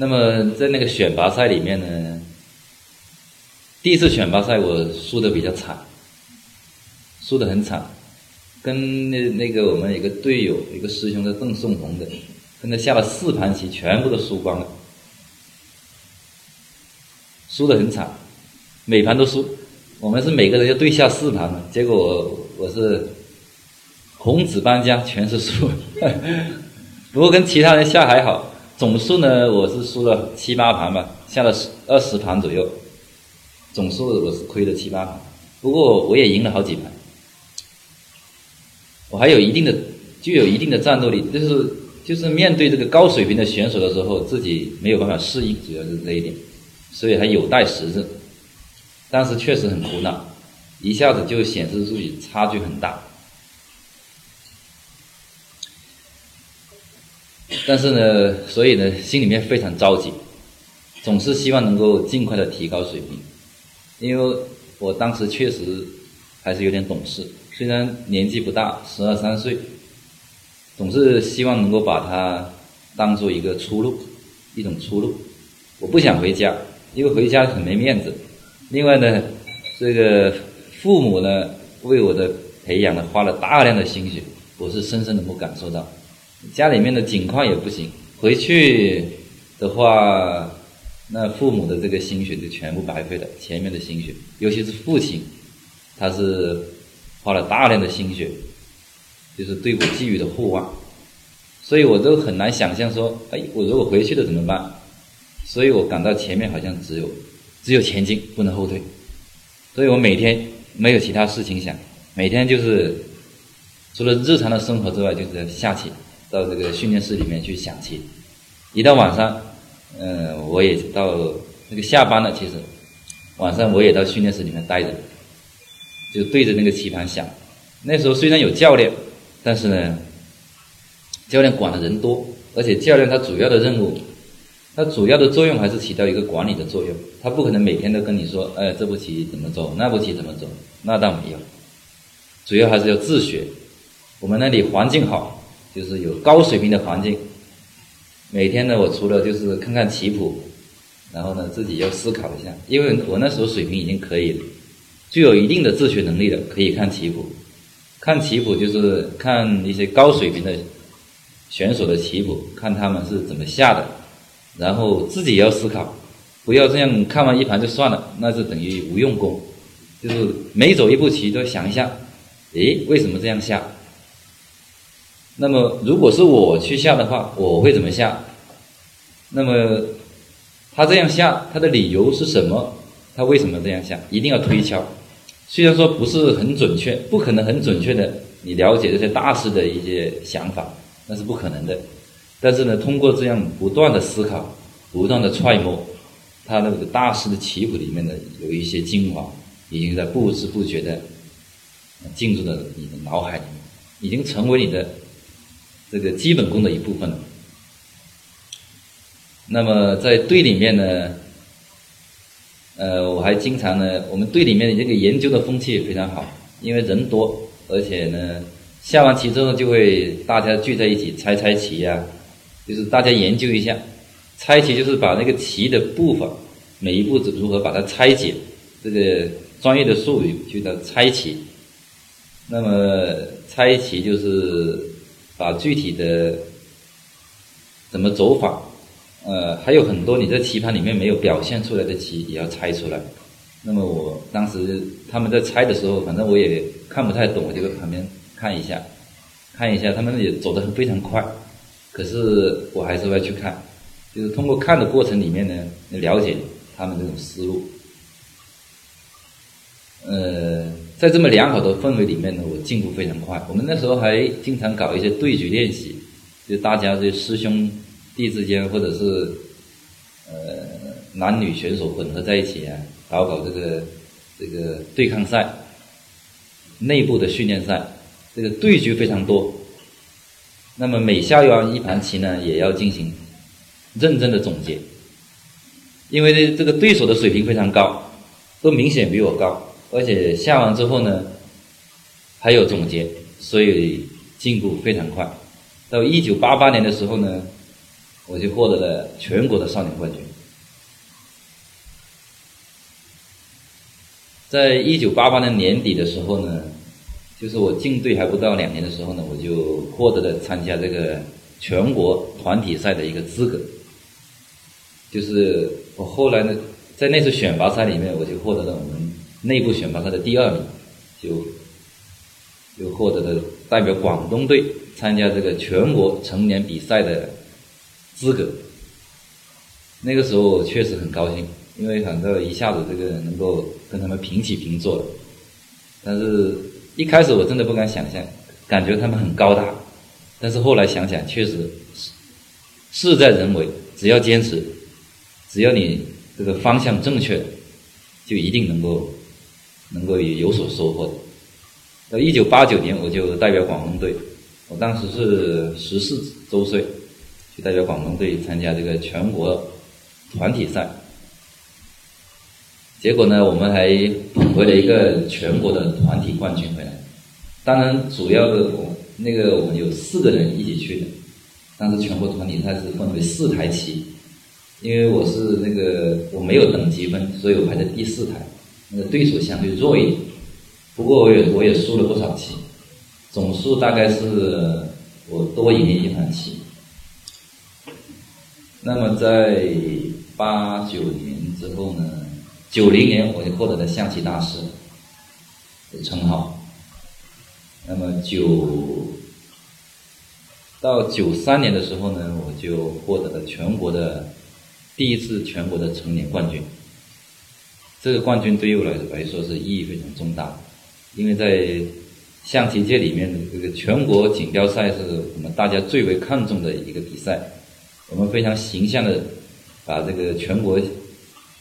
那么在那个选拔赛里面呢，第一次选拔赛我输的比较惨，输的很惨，跟那那个我们一个队友一个师兄叫邓颂红的，跟他下了四盘棋，全部都输光了，输的很惨，每盘都输。我们是每个人要对下四盘嘛，结果我我是红子搬家，全是输。不过跟其他人下还好，总数呢我是输了七八盘吧，下了十二十盘左右，总数我是亏了七八盘。不过我也赢了好几盘，我还有一定的具有一定的战斗力，就是就是面对这个高水平的选手的时候，自己没有办法适应，主要是这一点，所以还有待时日。但是确实很苦恼，一下子就显示自己差距很大。但是呢，所以呢，心里面非常着急，总是希望能够尽快的提高水平。因为我当时确实还是有点懂事，虽然年纪不大，十二三岁，总是希望能够把它当做一个出路，一种出路。我不想回家，因为回家很没面子。另外呢，这个父母呢为我的培养呢花了大量的心血，我是深深能够感受到。家里面的境况也不行，回去的话，那父母的这个心血就全部白费了。前面的心血，尤其是父亲，他是花了大量的心血，就是对我寄予的厚望，所以我都很难想象说，哎，我如果回去了怎么办？所以我感到前面好像只有。只有前进，不能后退，所以我每天没有其他事情想，每天就是除了日常的生活之外，就是下棋，到这个训练室里面去想棋。一到晚上，嗯，我也到那个下班了，其实晚上我也到训练室里面待着，就对着那个棋盘想。那时候虽然有教练，但是呢，教练管的人多，而且教练他主要的任务。他主要的作用还是起到一个管理的作用，他不可能每天都跟你说，哎，这步棋怎么走，那步棋怎么走，那倒没有，主要还是要自学。我们那里环境好，就是有高水平的环境。每天呢，我除了就是看看棋谱，然后呢自己要思考一下，因为我那时候水平已经可以了，具有一定的自学能力的，可以看棋谱。看棋谱就是看一些高水平的选手的棋谱，看他们是怎么下的。然后自己也要思考，不要这样看完一盘就算了，那就等于无用功。就是每走一步棋都想一下，诶，为什么这样下？那么如果是我去下的话，我会怎么下？那么他这样下，他的理由是什么？他为什么这样下？一定要推敲。虽然说不是很准确，不可能很准确的你了解这些大师的一些想法，那是不可能的。但是呢，通过这样不断的思考，不断的揣摩，他那个大师的棋谱里面的有一些精华，已经在不知不觉的进入了你的脑海里面，已经成为你的这个基本功的一部分。那么在队里面呢，呃，我还经常呢，我们队里面的这个研究的风气也非常好，因为人多，而且呢，下完棋之后就会大家聚在一起猜猜棋呀。就是大家研究一下，拆棋就是把那个棋的步伐，每一步如何把它拆解，这个专业的术语就叫拆棋。那么拆棋就是把具体的怎么走法，呃，还有很多你在棋盘里面没有表现出来的棋也要猜出来。那么我当时他们在猜的时候，反正我也看不太懂，我就在旁边看一下，看一下，他们也走得非常快。可是我还是会去看，就是通过看的过程里面呢，了解他们这种思路。呃，在这么良好的氛围里面呢，我进步非常快。我们那时候还经常搞一些对局练习，就大家这师兄弟之间，或者是呃男女选手混合在一起啊，搞搞这个这个对抗赛，内部的训练赛，这个对局非常多。那么每下完一盘棋呢，也要进行认真的总结，因为这个对手的水平非常高，都明显比我高，而且下完之后呢，还有总结，所以进步非常快。到一九八八年的时候呢，我就获得了全国的少年冠军。在一九八八年年底的时候呢，就是我进队还不到两年的时候呢，我就获得了参加这个全国团体赛的一个资格。就是我后来呢，在那次选拔赛里面，我就获得了我们内部选拔赛的第二名，就就获得了代表广东队参加这个全国成年比赛的资格。那个时候我确实很高兴。因为很多一下子这个能够跟他们平起平坐了，但是一开始我真的不敢想象，感觉他们很高大，但是后来想想，确实事事在人为，只要坚持，只要你这个方向正确，就一定能够能够也有所收获的。到一九八九年，我就代表广东队，我当时是十四周岁，去代表广东队参加这个全国团体赛。结果呢，我们还捧回了一个全国的团体冠军回来。当然，主要的我那个我们有四个人一起去的。当时全国团体赛是分为四台旗，因为我是那个我没有等级分，所以我排在第四台。那个对手相对弱一点，不过我也我也输了不少棋，总数大概是我多赢一盘棋。那么在八九年之后呢？九零年我就获得了象棋大师的称号，那么九到九三年的时候呢，我就获得了全国的第一次全国的成年冠军。这个冠军对于我来来说是意义非常重大，因为在象棋界里面这个全国锦标赛是我们大家最为看重的一个比赛，我们非常形象的把这个全国。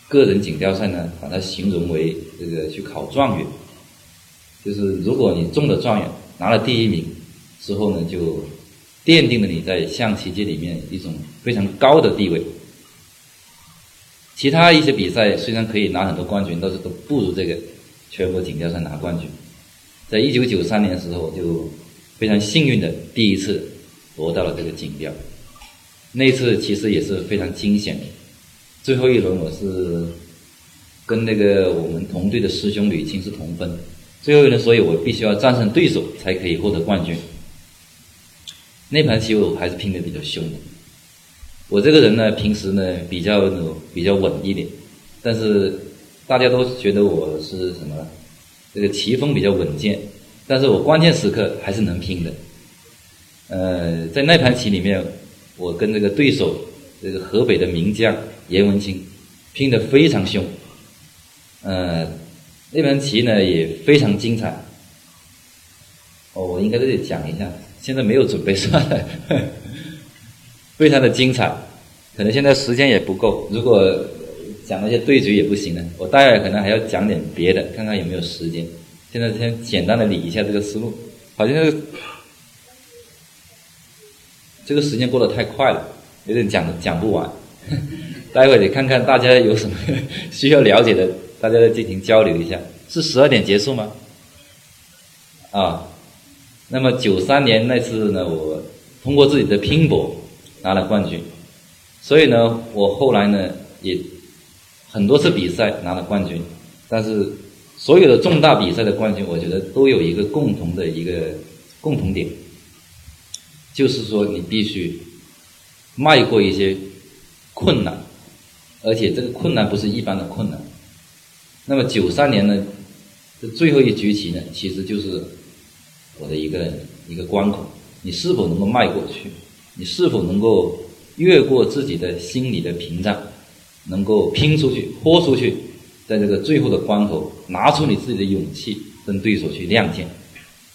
个人锦标赛呢，把它形容为这个去考状元，就是如果你中了状元，拿了第一名之后呢，就奠定了你在象棋界里面一种非常高的地位。其他一些比赛虽然可以拿很多冠军，但是都不如这个全国锦标赛拿冠军。在一九九三年的时候，我就非常幸运的第一次夺到了这个锦标，那次其实也是非常惊险的。最后一轮我是跟那个我们同队的师兄吕青是同分，最后一轮，所以我必须要战胜对手才可以获得冠军。那盘棋我还是拼的比较凶的。我这个人呢，平时呢比较比较稳一点，但是大家都觉得我是什么？这个棋风比较稳健，但是我关键时刻还是能拼的。呃，在那盘棋里面，我跟这个对手这个河北的名将。颜文清拼得非常凶，呃，那盘棋呢也非常精彩。哦，我应该在这里讲一下，现在没有准备算了，非常的精彩。可能现在时间也不够，如果讲那些对局也不行了，我待会可能还要讲点别的，看看有没有时间。现在先简单的理一下这个思路，好像这个时间过得太快了，有点讲讲不完。待会得看看大家有什么需要了解的，大家再进行交流一下。是十二点结束吗？啊，那么九三年那次呢，我通过自己的拼搏拿了冠军，所以呢，我后来呢也很多次比赛拿了冠军，但是所有的重大比赛的冠军，我觉得都有一个共同的一个共同点，就是说你必须迈过一些。困难，而且这个困难不是一般的困难。那么九三年呢，这最后一局棋呢，其实就是我的一个一个关口。你是否能够迈过去？你是否能够越过自己的心理的屏障，能够拼出去、豁出去，在这个最后的关口，拿出你自己的勇气跟对手去亮剑？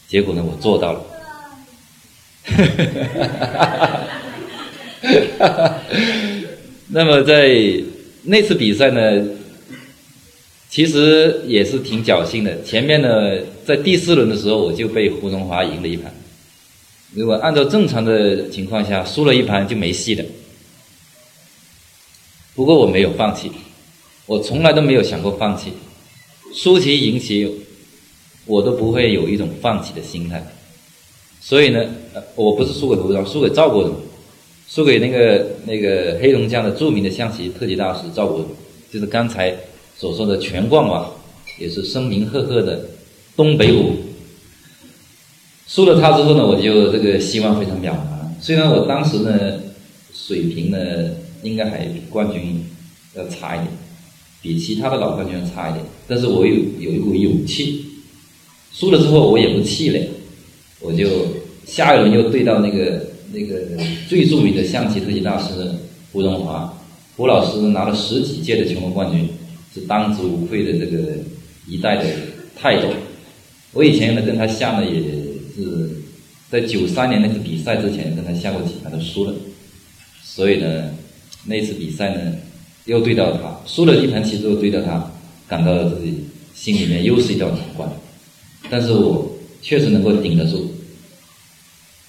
结果呢，我做到了。那么在那次比赛呢，其实也是挺侥幸的。前面呢，在第四轮的时候，我就被胡荣华赢了一盘。如果按照正常的情况下，输了一盘就没戏了。不过我没有放弃，我从来都没有想过放弃。输棋赢棋，我都不会有一种放弃的心态。所以呢，我不是输给胡荣，输给赵国荣。输给那个那个黑龙江的著名的象棋特级大师赵国荣，就是刚才所说的全冠王，也是声名赫赫的东北虎。输了他之后呢，我就这个希望非常渺茫。虽然我当时呢水平呢应该还比冠军要差一点，比其他的老冠军要差一点，但是我有有一股勇气。输了之后我也不气馁，我就下一轮又对到那个。那个最著名的象棋特级大师胡荣华，胡老师拿了十几届的全国冠军，是当之无愧的这个一代的泰斗。我以前呢跟他下呢也是在九三年那次比赛之前跟他下过棋，他都输了。所以呢那次比赛呢又对到他，输了一盘棋之后对到他，感到自己心里面又是一道难关。但是我确实能够顶得住。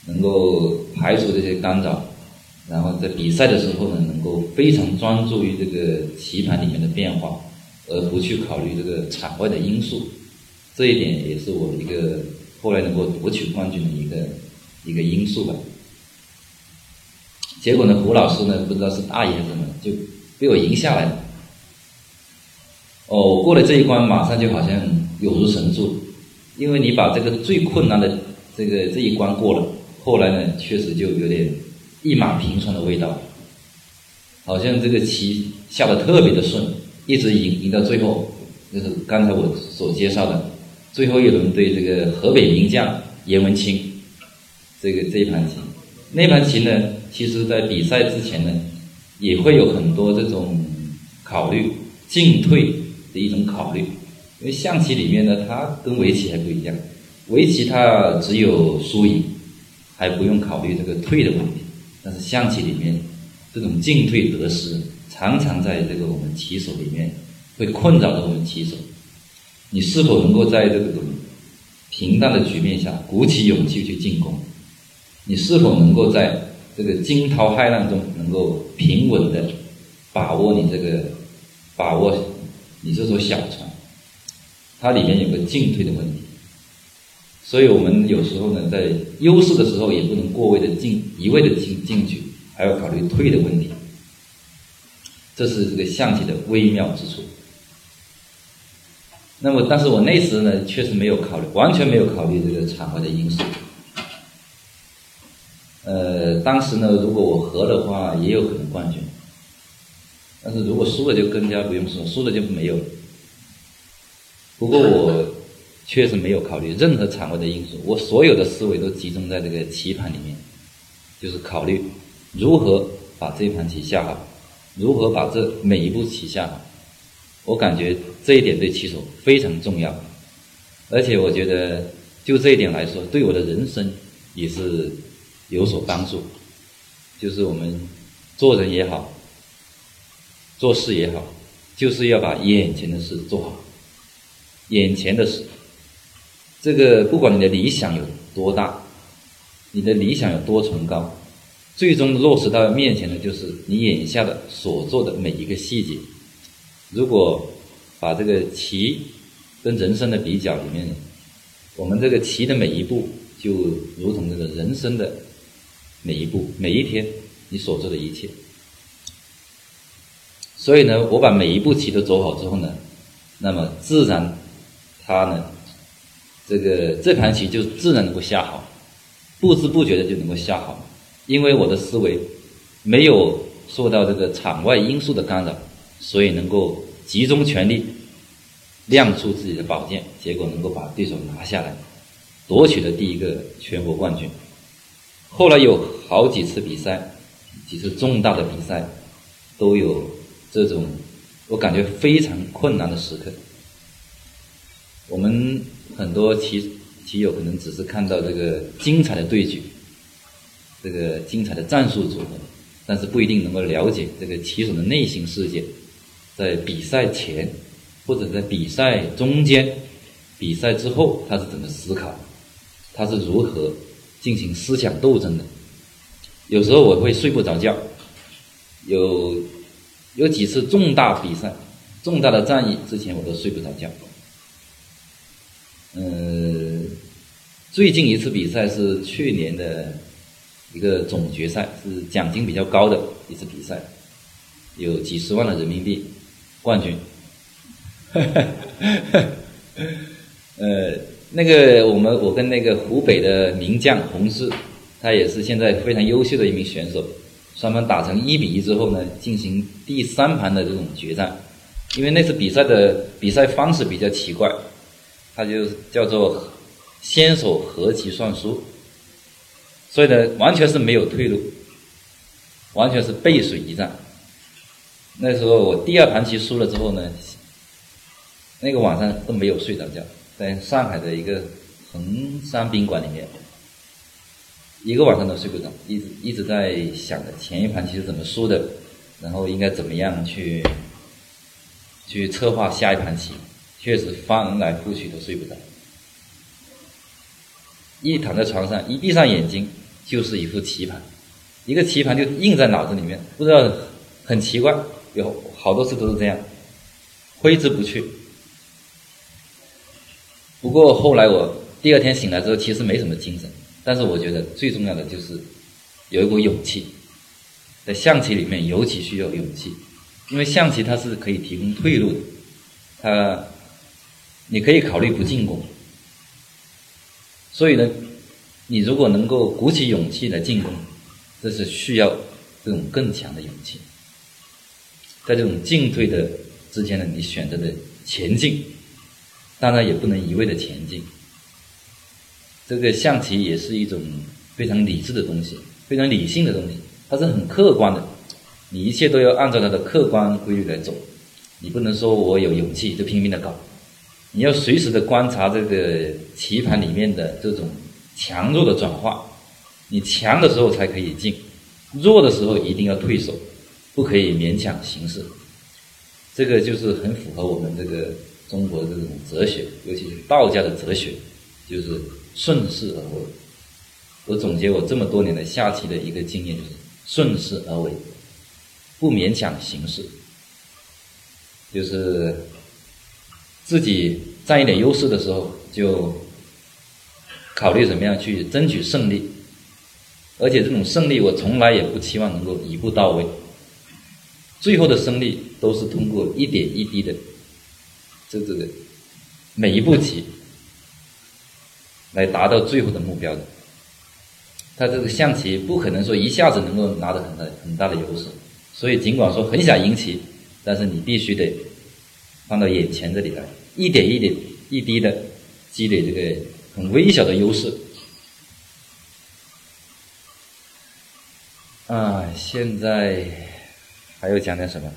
能够排除这些干扰，然后在比赛的时候呢，能够非常专注于这个棋盘里面的变化，而不去考虑这个场外的因素。这一点也是我一个后来能够夺取冠军的一个一个因素吧。结果呢，胡老师呢，不知道是大意还是什么，就被我赢下来了。哦，过了这一关，马上就好像有如神助，因为你把这个最困难的这个这一关过了。后来呢，确实就有点一马平川的味道，好像这个棋下的特别的顺，一直赢赢到最后，就是刚才我所介绍的最后一轮对这个河北名将颜文清，这个这一盘棋，那盘棋呢，其实在比赛之前呢，也会有很多这种考虑进退的一种考虑，因为象棋里面呢，它跟围棋还不一样，围棋它只有输赢。还不用考虑这个退的问题，但是象棋里面这种进退得失，常常在这个我们棋手里面会困扰着我们棋手。你是否能够在这种平淡的局面下鼓起勇气去进攻？你是否能够在这个惊涛骇浪中能够平稳的把握你这个把握你这艘小船？它里面有个进退的问题。所以我们有时候呢，在优势的时候也不能过位的进，一味的进进去，还要考虑退的问题。这是这个象棋的微妙之处。那么，但是我那时呢，确实没有考虑，完全没有考虑这个场外的因素。呃，当时呢，如果我和的话，也有可能冠军。但是如果输了，就更加不用说，输了就没有。不过我。确实没有考虑任何场外的因素，我所有的思维都集中在这个棋盘里面，就是考虑如何把这盘棋下好，如何把这每一步棋下好。我感觉这一点对棋手非常重要，而且我觉得就这一点来说，对我的人生也是有所帮助。就是我们做人也好，做事也好，就是要把眼前的事做好，眼前的事。这个不管你的理想有多大，你的理想有多崇高，最终落实到面前的，就是你眼下的所做的每一个细节。如果把这个棋跟人生的比较里面，我们这个棋的每一步，就如同这个人生的每一步，每一天你所做的一切。所以呢，我把每一步棋都走好之后呢，那么自然它呢。这个这盘棋就自然能够下好，不知不觉的就能够下好，因为我的思维没有受到这个场外因素的干扰，所以能够集中全力亮出自己的宝剑，结果能够把对手拿下来，夺取了第一个全国冠军。后来有好几次比赛，几次重大的比赛，都有这种我感觉非常困难的时刻。我们很多棋棋友可能只是看到这个精彩的对局，这个精彩的战术组合，但是不一定能够了解这个棋手的内心世界，在比赛前或者在比赛中间、比赛之后，他是怎么思考，他是如何进行思想斗争的。有时候我会睡不着觉，有有几次重大比赛、重大的战役之前，我都睡不着觉。嗯，最近一次比赛是去年的一个总决赛，是奖金比较高的一次比赛，有几十万的人民币冠军。呃，那个我们我跟那个湖北的名将洪志，他也是现在非常优秀的一名选手。双方打成一比一之后呢，进行第三盘的这种决战。因为那次比赛的比赛方式比较奇怪，它就叫做先手合棋算输，所以呢，完全是没有退路，完全是背水一战。那时候我第二盘棋输了之后呢，那个晚上都没有睡着觉，在上海的一个衡山宾馆里面。一个晚上都睡不着，一直一直在想着前一盘棋是怎么输的，然后应该怎么样去去策划下一盘棋，确实翻来覆去都睡不着。一躺在床上，一闭上眼睛就是一副棋盘，一个棋盘就印在脑子里面，不知道很奇怪，有好多次都是这样，挥之不去。不过后来我第二天醒来之后，其实没什么精神。但是我觉得最重要的就是有一股勇气，在象棋里面尤其需要勇气，因为象棋它是可以提供退路的，它你可以考虑不进攻，所以呢，你如果能够鼓起勇气来进攻，这是需要这种更强的勇气，在这种进退的之间呢，你选择的前进，当然也不能一味的前进。这个象棋也是一种非常理智的东西，非常理性的东西，它是很客观的，你一切都要按照它的客观规律来走，你不能说我有勇气就拼命的搞，你要随时的观察这个棋盘里面的这种强弱的转化，你强的时候才可以进，弱的时候一定要退守，不可以勉强行事，这个就是很符合我们这个中国的这种哲学，尤其是道家的哲学，就是。顺势而为，我总结我这么多年的下棋的一个经验就是顺势而为，不勉强行事，就是自己占一点优势的时候就考虑怎么样去争取胜利，而且这种胜利我从来也不期望能够一步到位，最后的胜利都是通过一点一滴的，这这个每一步棋。来达到最后的目标的，他这个象棋不可能说一下子能够拿到很大很大的优势，所以尽管说很想赢棋，但是你必须得放到眼前这里来，一点一点一滴的积累这个很微小的优势。啊，现在还要讲点什么？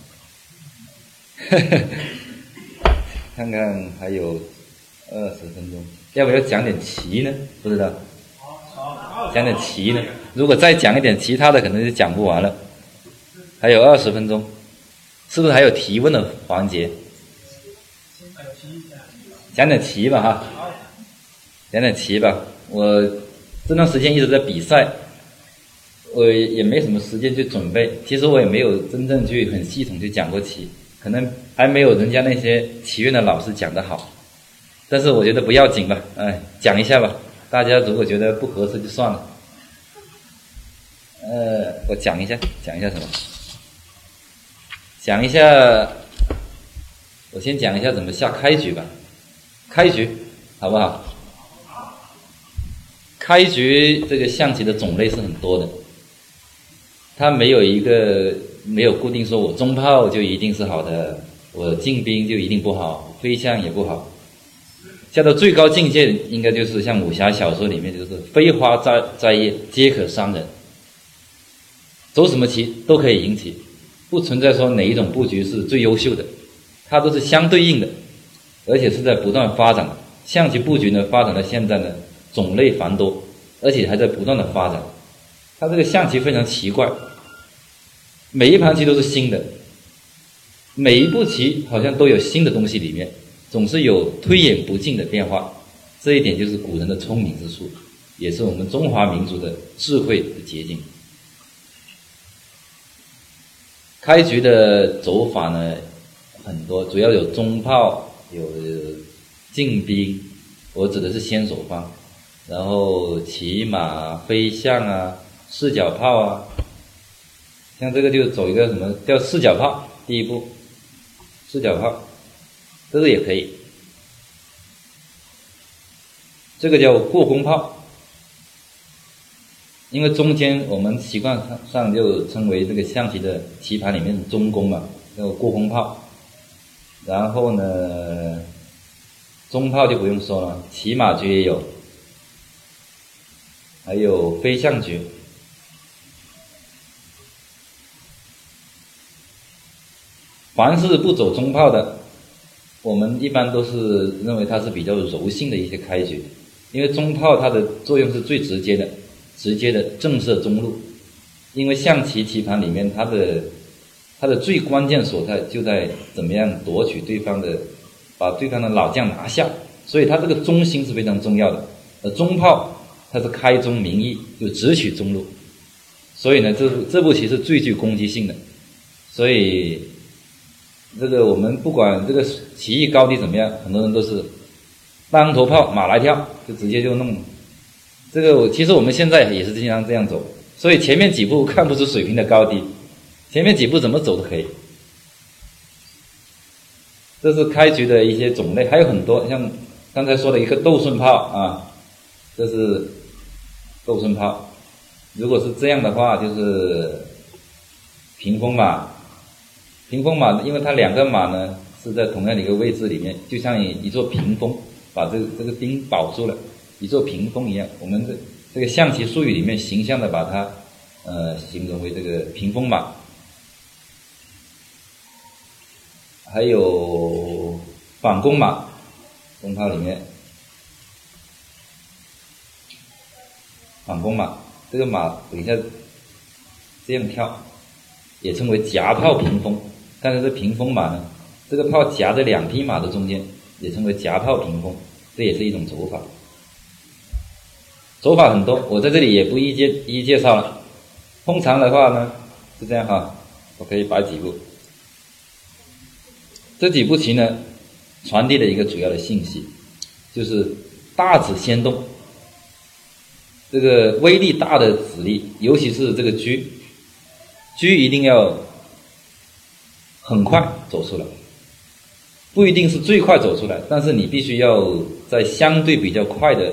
看看还有二十分钟。要不要讲点棋呢？不知道，讲点棋呢？如果再讲一点其他的，可能就讲不完了。还有二十分钟，是不是还有提问的环节？讲点棋吧，哈，讲点棋吧。我这段时间一直在比赛，我也没什么时间去准备。其实我也没有真正去很系统去讲过棋，可能还没有人家那些棋院的老师讲的好。但是我觉得不要紧吧，哎，讲一下吧。大家如果觉得不合适就算了。呃，我讲一下，讲一下什么？讲一下，我先讲一下怎么下开局吧。开局，好不好？开局这个象棋的种类是很多的，它没有一个没有固定说我中炮就一定是好的，我进兵就一定不好，飞象也不好。下到最高境界，应该就是像武侠小说里面，就是飞花摘摘叶皆可伤人。走什么棋都可以赢棋，不存在说哪一种布局是最优秀的，它都是相对应的，而且是在不断发展。象棋布局呢，发展到现在呢，种类繁多，而且还在不断的发展。它这个象棋非常奇怪，每一盘棋都是新的，每一步棋好像都有新的东西里面。总是有推演不尽的变化，这一点就是古人的聪明之处，也是我们中华民族的智慧的结晶。开局的走法呢很多，主要有中炮，有进兵，我指的是先手方，然后骑马、飞象啊、四脚炮啊，像这个就走一个什么叫四脚炮，第一步，四脚炮，这个也可以。这个叫过宫炮，因为中间我们习惯上上就称为这个象棋的棋盘里面的中宫嘛，叫过宫炮。然后呢，中炮就不用说了，骑马局也有，还有飞象局。凡是不走中炮的，我们一般都是认为它是比较柔性的一些开局。因为中炮它的作用是最直接的，直接的震慑中路。因为象棋棋盘里面，它的它的最关键所在就在怎么样夺取对方的，把对方的老将拿下。所以它这个中心是非常重要的。而中炮它是开中明义，就直取中路。所以呢，这这步棋是最具攻击性的。所以这个我们不管这个棋艺高低怎么样，很多人都是。当头炮，马来跳，就直接就弄。这个我其实我们现在也是经常这样走，所以前面几步看不出水平的高低，前面几步怎么走都可以。这是开局的一些种类，还有很多，像刚才说的一个斗顺炮啊，这是斗顺炮。如果是这样的话，就是屏风吧。屏风马，因为它两个马呢是在同样的一个位置里面，就像一座屏风。把这个这个兵保住了，一座屏风一样。我们这这个象棋术语里面形象的把它，呃，形容为这个屏风马。还有反攻马，中炮里面反攻马，这个马等一下这样跳，也称为夹炮屏风。但是这屏风马呢，这个炮夹在两匹马的中间。也称为夹炮屏风，这也是一种走法。走法很多，我在这里也不一介一一介绍了。通常的话呢是这样哈，我可以摆几步。这几步棋呢，传递了一个主要的信息，就是大子先动。这个威力大的子力，尤其是这个车，车一定要很快走出来。不一定是最快走出来，但是你必须要在相对比较快的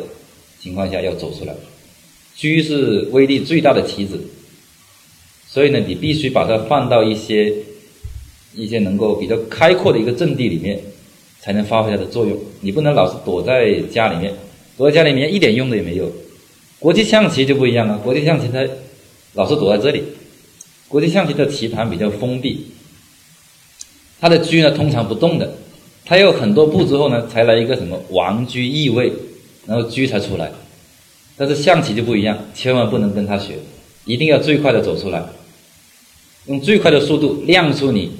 情况下要走出来。车是威力最大的棋子，所以呢，你必须把它放到一些一些能够比较开阔的一个阵地里面，才能发挥它的作用。你不能老是躲在家里面，躲在家里面一点用都也没有。国际象棋就不一样了，国际象棋它老是躲在这里，国际象棋的棋盘比较封闭，它的车呢通常不动的。他有很多步之后呢，才来一个什么王车易位，然后车才出来。但是象棋就不一样，千万不能跟他学，一定要最快的走出来，用最快的速度亮出你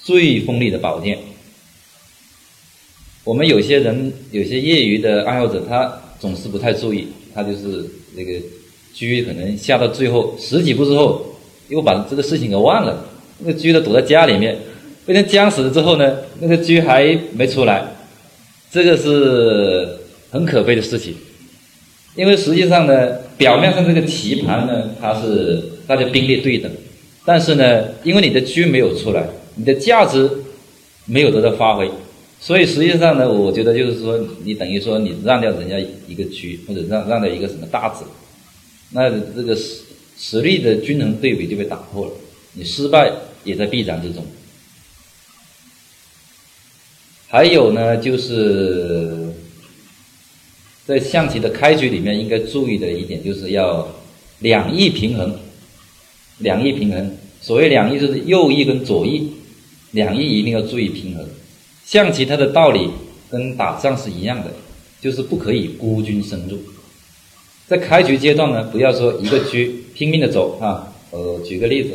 最锋利的宝剑。我们有些人有些业余的爱好者，他总是不太注意，他就是那个车可能下到最后十几步之后，又把这个事情给忘了，那个车都躲在家里面。被人僵死了之后呢，那个车还没出来，这个是很可悲的事情。因为实际上呢，表面上这个棋盘呢，它是大家兵力对等，但是呢，因为你的车没有出来，你的价值没有得到发挥，所以实际上呢，我觉得就是说，你等于说你让掉人家一个车，或者让让掉一个什么大子，那这个实实力的均衡对比就被打破了，你失败也在必然之中。还有呢，就是在象棋的开局里面应该注意的一点，就是要两翼平衡。两翼平衡，所谓两翼就是右翼跟左翼，两翼一定要注意平衡。象棋它的道理跟打仗是一样的，就是不可以孤军深入。在开局阶段呢，不要说一个车拼命的走啊，呃，举个例子，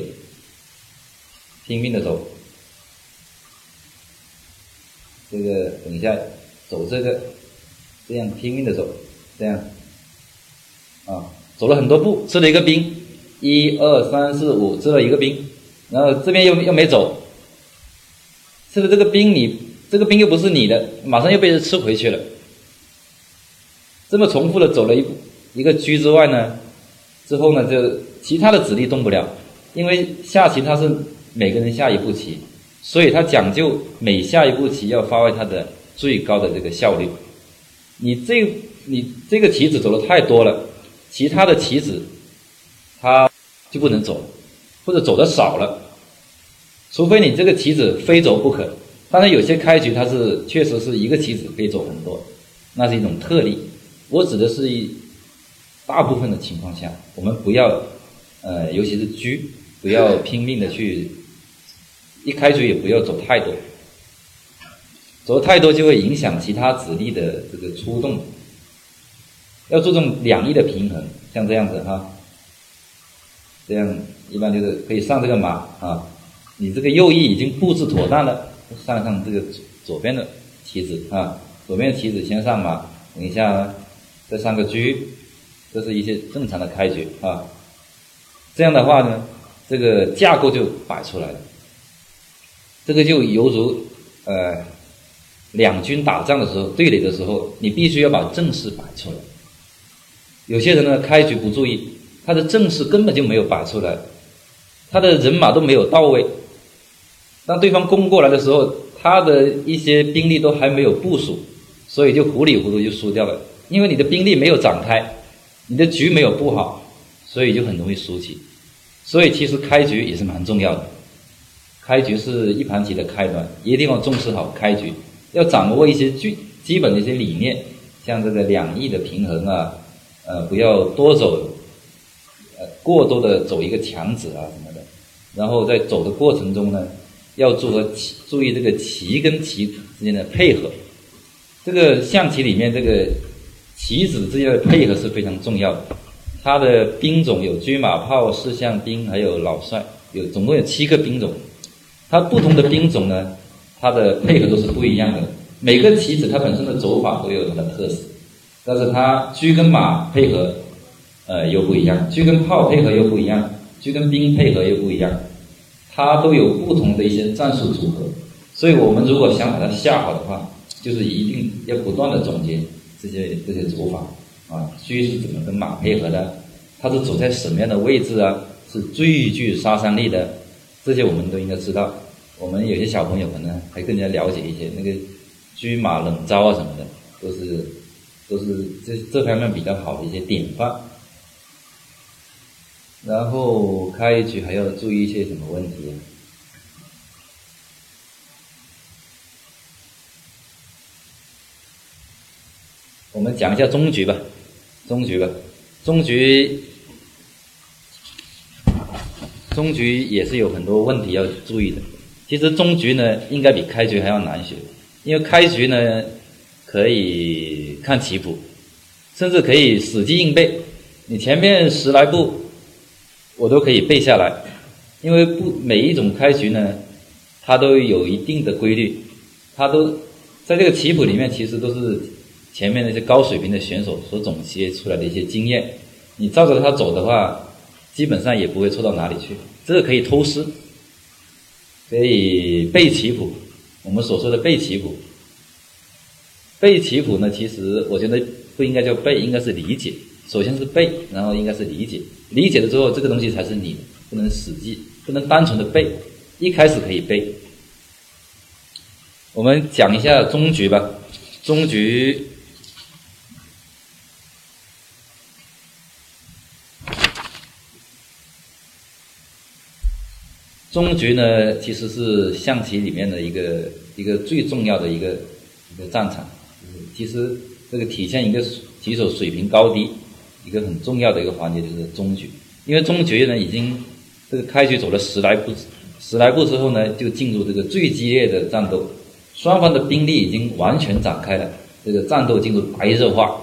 拼命的走。这个等一下，走这个，这样拼命的走，这样，啊，走了很多步，吃了一个兵，一二三四五，吃了一个兵，然后这边又又没走，吃了这个兵，你这个兵又不是你的，马上又被人吃回去了。这么重复的走了一，一个车之外呢，之后呢，就其他的子力动不了，因为下棋它是每个人下一步棋，所以它讲究每下一步棋要发挥它的最高的这个效率。你这你这个棋子走的太多了，其他的棋子它就不能走，或者走的少了，除非你这个棋子非走不可。当然有些开局它是确实是一个棋子可以走很多，那是一种特例。我指的是一。大部分的情况下，我们不要，呃，尤其是车，不要拼命的去，一开局也不要走太多，走太多就会影响其他子力的这个出动。要注重两翼的平衡，像这样子哈，这样一般就是可以上这个马啊，你这个右翼已经布置妥当了，上上这个左边的棋子啊，左边的棋子先上马，等一下再上个车。这是一些正常的开局啊，这样的话呢，这个架构就摆出来了。这个就犹如呃，两军打仗的时候对垒的时候，你必须要把阵势摆出来。有些人呢，开局不注意，他的阵势根本就没有摆出来，他的人马都没有到位。当对方攻过来的时候，他的一些兵力都还没有部署，所以就糊里糊涂就输掉了，因为你的兵力没有展开。你的局没有布好，所以就很容易输棋。所以其实开局也是蛮重要的。开局是一盘棋的开端，一定要重视好开局，要掌握一些基基本的一些理念，像这个两翼的平衡啊，呃，不要多走，呃，过多的走一个强子啊什么的。然后在走的过程中呢，要注和棋注意这个棋跟棋之间的配合。这个象棋里面这个。棋子之间的配合是非常重要的。它的兵种有车马炮、士象兵，还有老帅，有总共有七个兵种。它不同的兵种呢，它的配合都是不一样的。每个棋子它本身的走法都有它的特色，但是它车跟马配合，呃，又不一样；车跟炮配合又不一样；车跟兵配合又不一样。它都有不同的一些战术组合。所以我们如果想把它下好的话，就是一定要不断的总结。这些这些走法啊，车是怎么跟马配合的？它是走在什么样的位置啊？是最具杀伤力的，这些我们都应该知道。我们有些小朋友可能还更加了解一些，那个车马冷招啊什么的，都是都是这这方面比较好的一些典范。然后开局还要注意一些什么问题？我们讲一下中局吧，中局吧，中局，中局也是有很多问题要注意的。其实中局呢，应该比开局还要难学，因为开局呢可以看棋谱，甚至可以死记硬背。你前面十来步，我都可以背下来，因为不每一种开局呢，它都有一定的规律，它都在这个棋谱里面，其实都是。前面那些高水平的选手所总结出来的一些经验，你照着他走的话，基本上也不会错到哪里去。这个可以偷师，可以背棋谱。我们所说的背棋谱，背棋谱呢，其实我觉得不应该叫背，应该是理解。首先是背，然后应该是理解。理解了之后，这个东西才是你，不能死记，不能单纯的背。一开始可以背。我们讲一下中局吧，中局。中局呢，其实是象棋里面的一个一个最重要的一个一个战场。其实这个体现一个棋手水平高低一个很重要的一个环节就是中局。因为中局呢，已经这个开局走了十来步，十来步之后呢，就进入这个最激烈的战斗，双方的兵力已经完全展开了，这个战斗进入白热化，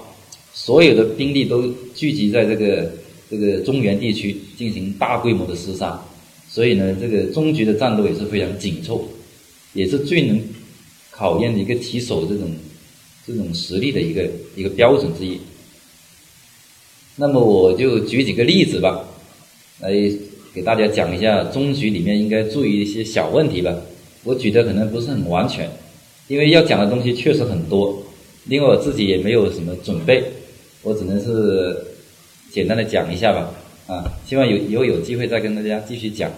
所有的兵力都聚集在这个这个中原地区进行大规模的厮杀。所以呢，这个中局的战斗也是非常紧凑，也是最能考验一个棋手这种这种实力的一个一个标准之一。那么我就举几个例子吧，来给大家讲一下中局里面应该注意一些小问题吧。我举的可能不是很完全，因为要讲的东西确实很多，另外我自己也没有什么准备，我只能是简单的讲一下吧。啊，希望有以后有机会再跟大家继续讲。